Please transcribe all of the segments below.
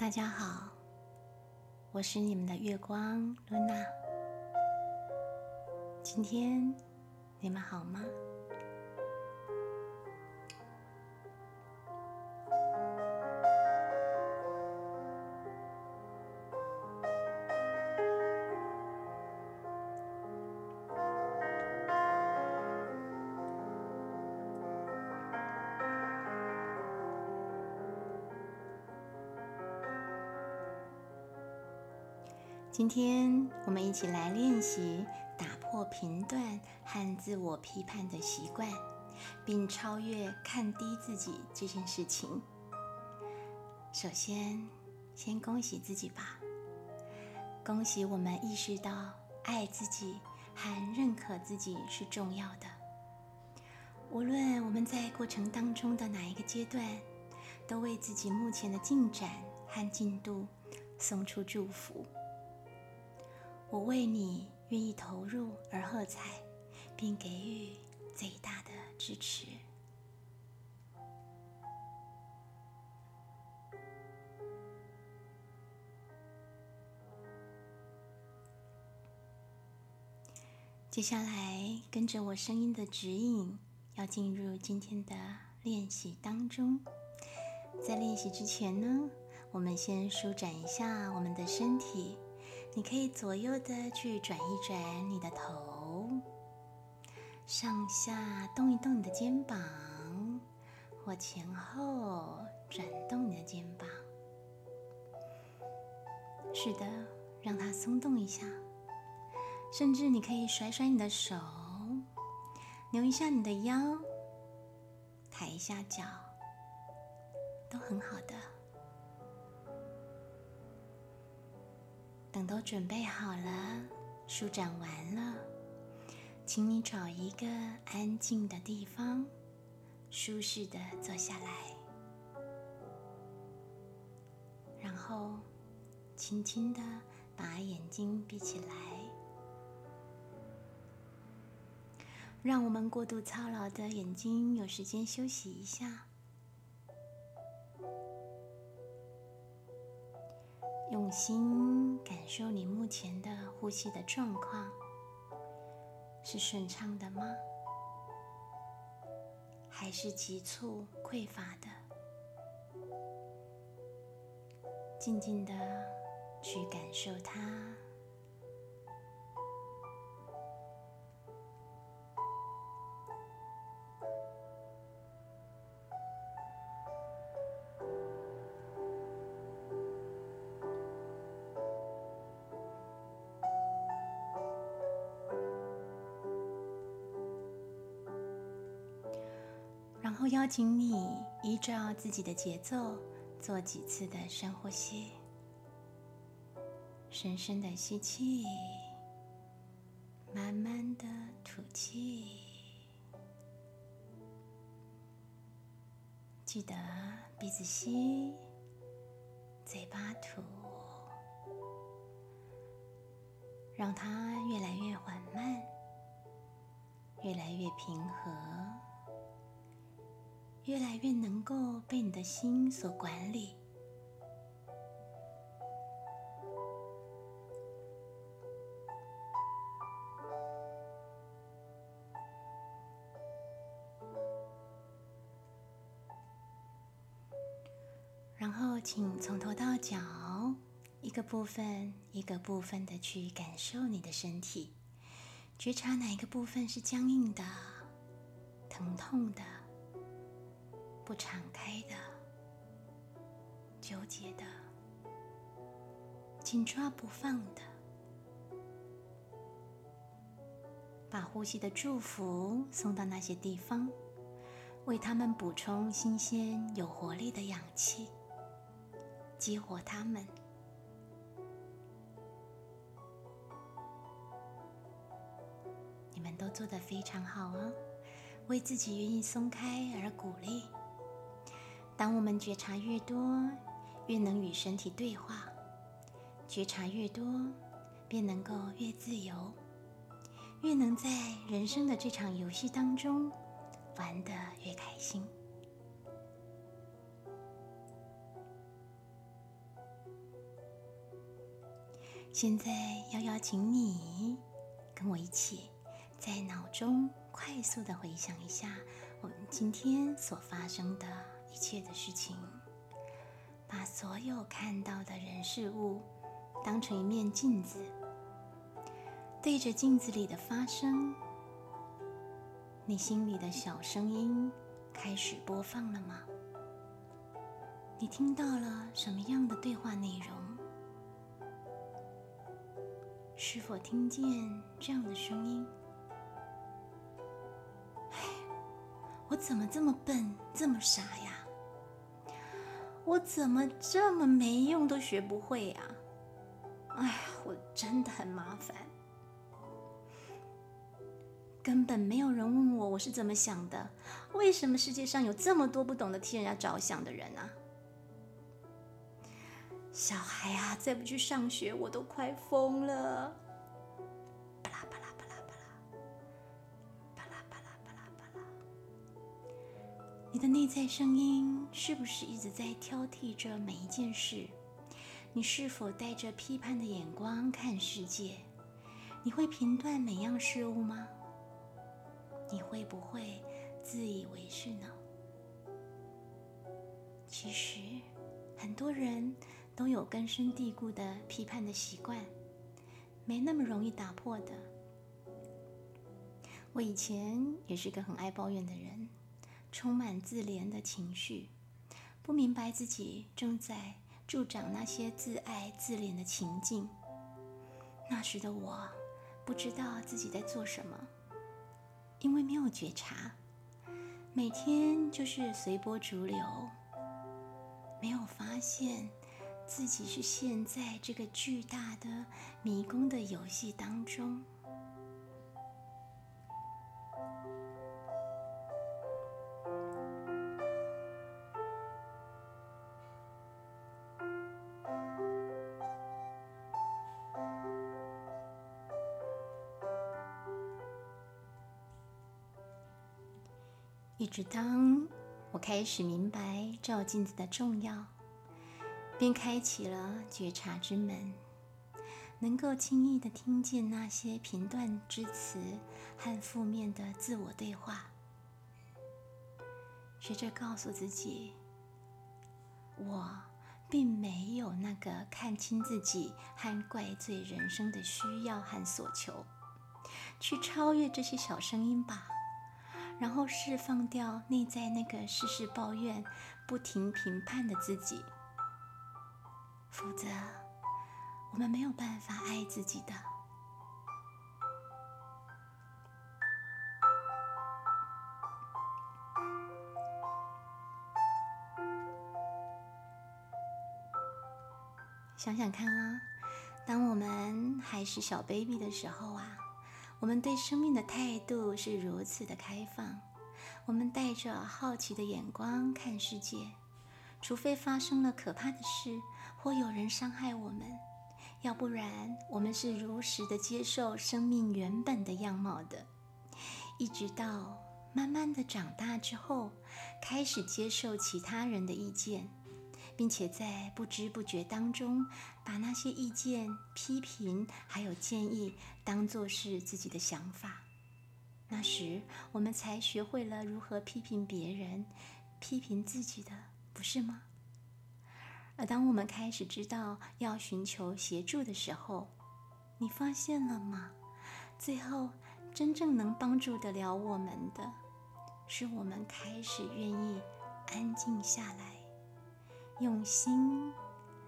大家好，我是你们的月光露娜。今天你们好吗？今天我们一起来练习打破评断和自我批判的习惯，并超越看低自己这件事情。首先，先恭喜自己吧！恭喜我们意识到爱自己和认可自己是重要的。无论我们在过程当中的哪一个阶段，都为自己目前的进展和进度送出祝福。我为你愿意投入而喝彩，并给予最大的支持。接下来，跟着我声音的指引，要进入今天的练习当中。在练习之前呢，我们先舒展一下我们的身体。你可以左右的去转一转你的头，上下动一动你的肩膀，或前后转动你的肩膀。是的，让它松动一下。甚至你可以甩甩你的手，扭一下你的腰，抬一下脚，都很好的。等都准备好了，舒展完了，请你找一个安静的地方，舒适的坐下来，然后轻轻的把眼睛闭起来，让我们过度操劳的眼睛有时间休息一下。用心感受你目前的呼吸的状况，是顺畅的吗？还是急促匮乏的？静静的去感受它。后邀请你依照自己的节奏做几次的深呼吸，深深的吸气，慢慢的吐气。记得鼻子吸，嘴巴吐，让它越来越缓慢，越来越平和。越来越能够被你的心所管理，然后请从头到脚一个部分一个部分的去感受你的身体，觉察哪一个部分是僵硬的、疼痛的。不敞开的、纠结的、紧抓不放的，把呼吸的祝福送到那些地方，为他们补充新鲜有活力的氧气，激活他们。你们都做得非常好哦，为自己愿意松开而鼓励。当我们觉察越多，越能与身体对话；觉察越多，便能够越自由，越能在人生的这场游戏当中玩得越开心。现在要邀请你跟我一起，在脑中快速的回想一下我们今天所发生的一切的事情，把所有看到的人事物当成一面镜子，对着镜子里的发生，你心里的小声音开始播放了吗？你听到了什么样的对话内容？是否听见这样的声音？我怎么这么笨，这么傻呀？我怎么这么没用，都学不会呀？哎呀，我真的很麻烦，根本没有人问我我是怎么想的。为什么世界上有这么多不懂得替人家着想的人啊？小孩啊，再不去上学，我都快疯了！你的内在声音是不是一直在挑剔着每一件事？你是否带着批判的眼光看世界？你会评断每样事物吗？你会不会自以为是呢？其实，很多人。都有根深蒂固的批判的习惯，没那么容易打破的。我以前也是个很爱抱怨的人，充满自怜的情绪，不明白自己正在助长那些自爱自怜的情境。那时的我不知道自己在做什么，因为没有觉察，每天就是随波逐流，没有发现。自己是陷在这个巨大的迷宫的游戏当中。当我开始明白照镜子的重要。便开启了觉察之门，能够轻易的听见那些评断之词和负面的自我对话，学着告诉自己：我并没有那个看清自己和怪罪人生的需要和所求，去超越这些小声音吧，然后释放掉内在那个事事抱怨、不停评判的自己。否则，我们没有办法爱自己的。想想看啊，当我们还是小 baby 的时候啊，我们对生命的态度是如此的开放，我们带着好奇的眼光看世界，除非发生了可怕的事。或有人伤害我们，要不然我们是如实的接受生命原本的样貌的。一直到慢慢的长大之后，开始接受其他人的意见，并且在不知不觉当中，把那些意见、批评还有建议当做是自己的想法。那时我们才学会了如何批评别人，批评自己的，不是吗？而当我们开始知道要寻求协助的时候，你发现了吗？最后真正能帮助得了我们的，是我们开始愿意安静下来，用心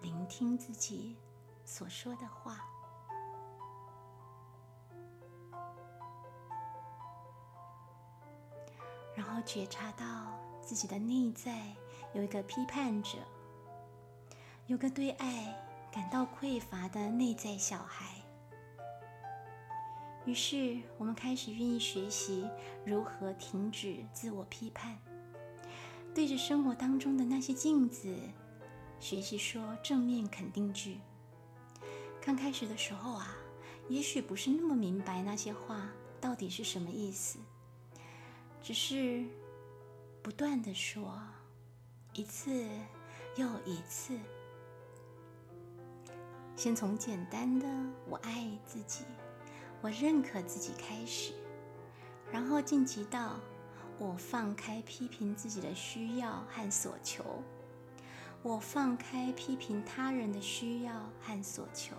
聆听自己所说的话，然后觉察到自己的内在有一个批判者。有个对爱感到匮乏的内在小孩，于是我们开始愿意学习如何停止自我批判，对着生活当中的那些镜子，学习说正面肯定句。刚开始的时候啊，也许不是那么明白那些话到底是什么意思，只是不断的说，一次又一次。先从简单的“我爱自己，我认可自己”开始，然后晋级到“我放开批评自己的需要和所求”，我放开批评他人的需要和所求。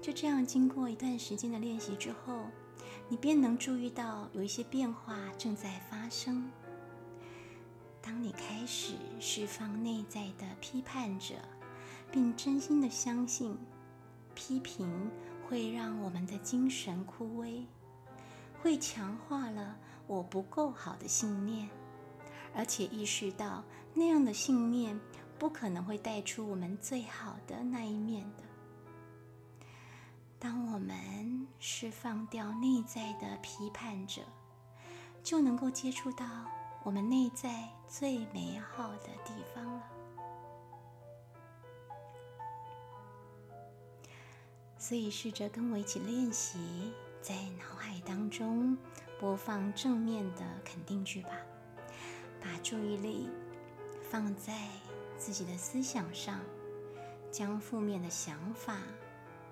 就这样，经过一段时间的练习之后，你便能注意到有一些变化正在发生。当你开始释放内在的批判者，并真心的相信批评会让我们的精神枯萎，会强化了我不够好的信念，而且意识到那样的信念不可能会带出我们最好的那一面的。当我们释放掉内在的批判者，就能够接触到我们内在最美好的地方了。所以，试着跟我一起练习，在脑海当中播放正面的肯定句吧，把注意力放在自己的思想上，将负面的想法。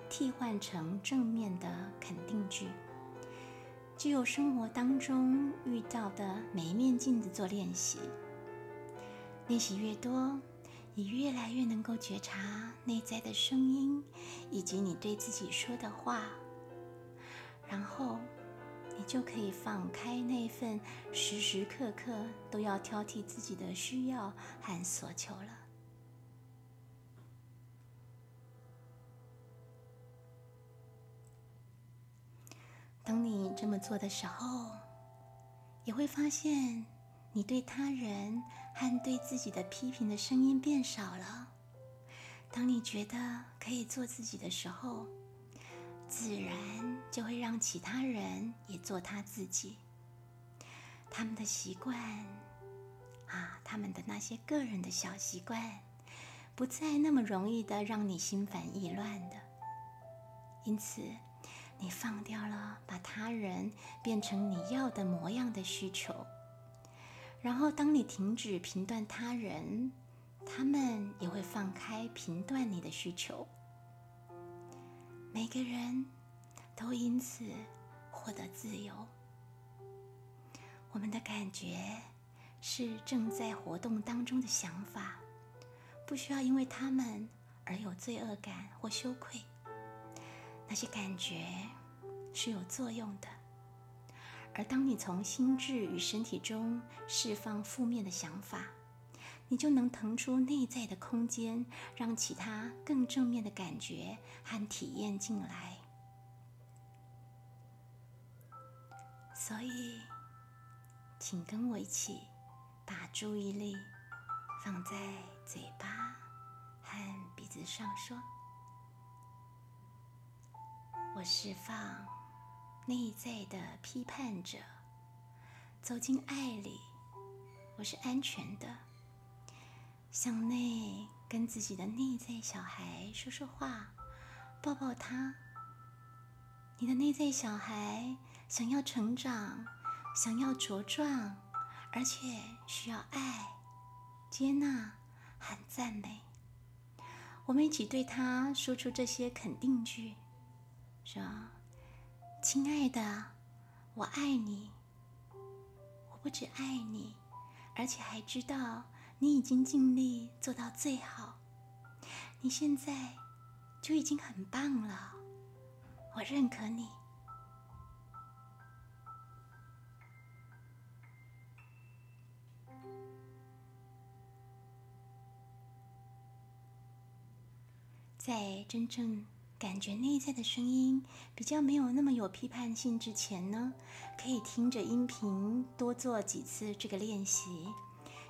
替换成正面的肯定句，就有生活当中遇到的每一面镜子做练习。练习越多，你越来越能够觉察内在的声音，以及你对自己说的话。然后，你就可以放开那份时时刻刻都要挑剔自己的需要和所求了。当你这么做的时候，也会发现你对他人和对自己的批评的声音变少了。当你觉得可以做自己的时候，自然就会让其他人也做他自己。他们的习惯啊，他们的那些个人的小习惯，不再那么容易的让你心烦意乱的。因此。你放掉了把他人变成你要的模样的需求，然后当你停止评断他人，他们也会放开评断你的需求。每个人都因此获得自由。我们的感觉是正在活动当中的想法，不需要因为他们而有罪恶感或羞愧。那些感觉是有作用的，而当你从心智与身体中释放负面的想法，你就能腾出内在的空间，让其他更正面的感觉和体验进来。所以，请跟我一起把注意力放在嘴巴和鼻子上，说。我释放内在的批判者，走进爱里。我是安全的。向内跟自己的内在小孩说说话，抱抱他。你的内在小孩想要成长，想要茁壮，而且需要爱、接纳和赞美。我们一起对他说出这些肯定句。说：“亲爱的，我爱你。我不止爱你，而且还知道你已经尽力做到最好。你现在就已经很棒了，我认可你。”在真正。感觉内在的声音比较没有那么有批判性之前呢，可以听着音频多做几次这个练习。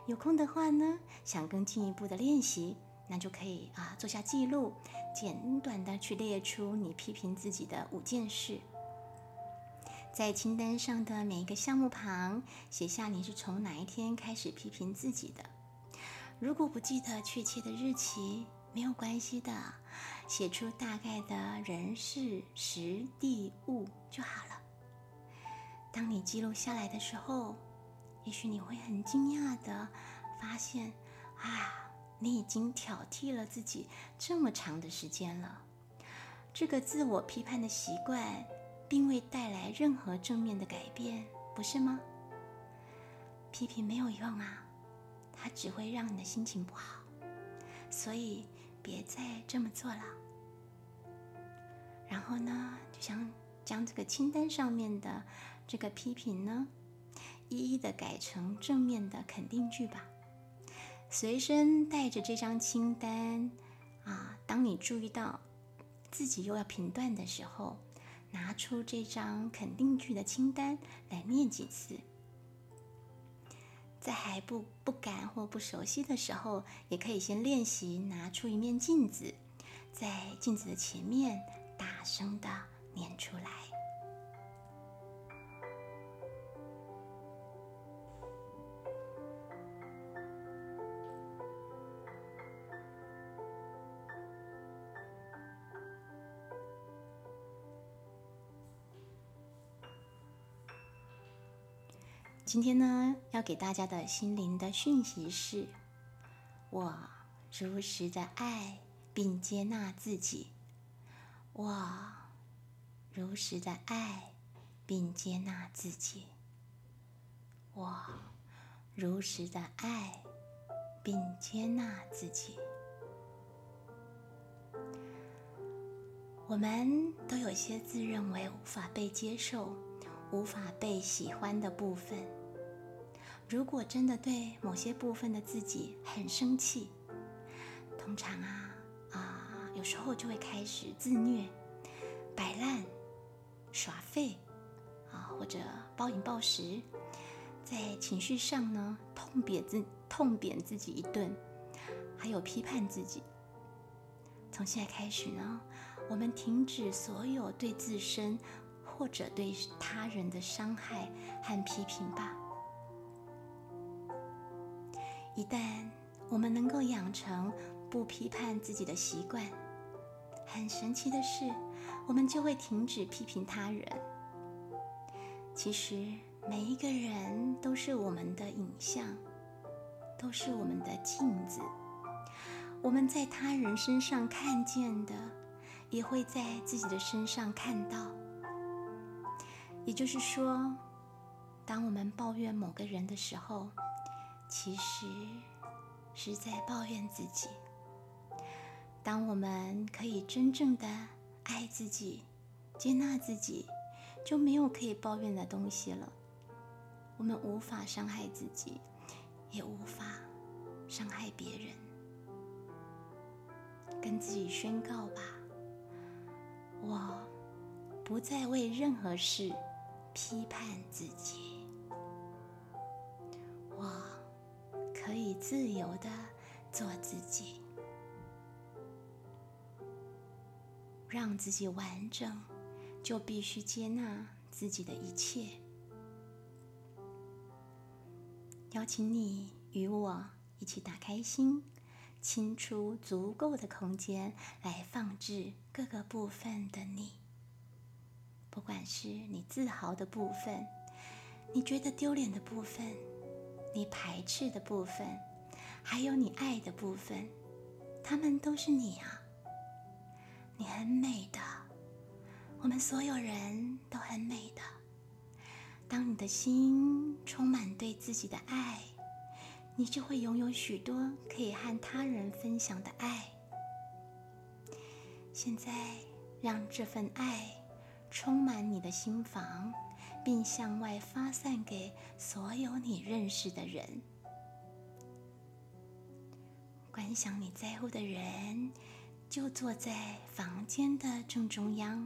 有空的话呢，想更进一步的练习，那就可以啊做下记录，简短的去列出你批评自己的五件事，在清单上的每一个项目旁写下你是从哪一天开始批评自己的。如果不记得确切的日期，没有关系的。写出大概的人事时地物就好了。当你记录下来的时候，也许你会很惊讶的发现，啊，你已经挑剔了自己这么长的时间了。这个自我批判的习惯，并未带来任何正面的改变，不是吗？批评没有用啊，它只会让你的心情不好。所以别再这么做了。然后呢，就想将这个清单上面的这个批评呢，一一的改成正面的肯定句吧。随身带着这张清单啊，当你注意到自己又要评断的时候，拿出这张肯定句的清单来念几次。在还不不敢或不熟悉的时候，也可以先练习拿出一面镜子，在镜子的前面大声的念出来。今天呢，要给大家的心灵的讯息是：我如实的爱并接纳自己。我如实的爱并接纳自己。我如实的爱并接纳自己。我们都有些自认为无法被接受、无法被喜欢的部分。如果真的对某些部分的自己很生气，通常啊啊，有时候就会开始自虐、摆烂、耍废啊，或者暴饮暴食，在情绪上呢痛扁自痛扁自己一顿，还有批判自己。从现在开始呢，我们停止所有对自身或者对他人的伤害和批评吧。一旦我们能够养成不批判自己的习惯，很神奇的是，我们就会停止批评他人。其实每一个人都是我们的影像，都是我们的镜子。我们在他人身上看见的，也会在自己的身上看到。也就是说，当我们抱怨某个人的时候，其实是在抱怨自己。当我们可以真正的爱自己、接纳自己，就没有可以抱怨的东西了。我们无法伤害自己，也无法伤害别人。跟自己宣告吧：我不再为任何事批判自己。我。自由的做自己，让自己完整，就必须接纳自己的一切。邀请你与我一起打开心，清出足够的空间来放置各个部分的你。不管是你自豪的部分，你觉得丢脸的部分。你排斥的部分，还有你爱的部分，他们都是你啊！你很美的，我们所有人都很美的。当你的心充满对自己的爱，你就会拥有许多可以和他人分享的爱。现在，让这份爱充满你的心房。并向外发散给所有你认识的人。观想你在乎的人就坐在房间的正中央，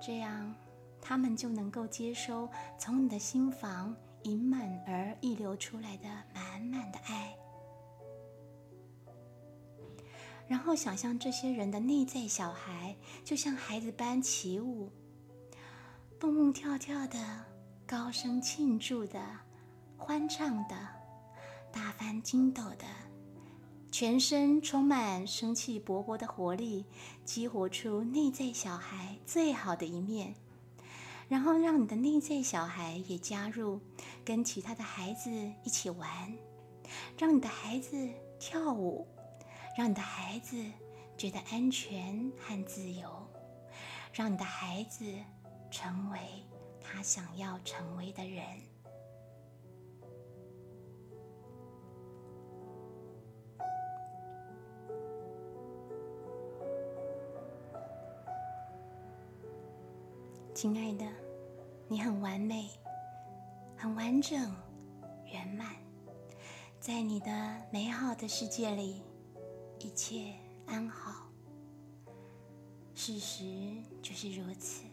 这样他们就能够接收从你的心房盈满而溢流出来的满满的爱。然后想象这些人的内在小孩就像孩子般起舞。蹦蹦跳跳的，高声庆祝的，欢唱的，大翻筋斗的，全身充满生气勃勃的活力，激活出内在小孩最好的一面，然后让你的内在小孩也加入，跟其他的孩子一起玩，让你的孩子跳舞，让你的孩子觉得安全和自由，让你的孩子成为他想要成为的人。亲爱的，你很完美，很完整，圆满。在你的美好的世界里，一切安好。事实就是如此，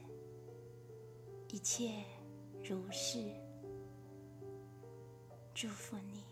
一切如是。祝福你。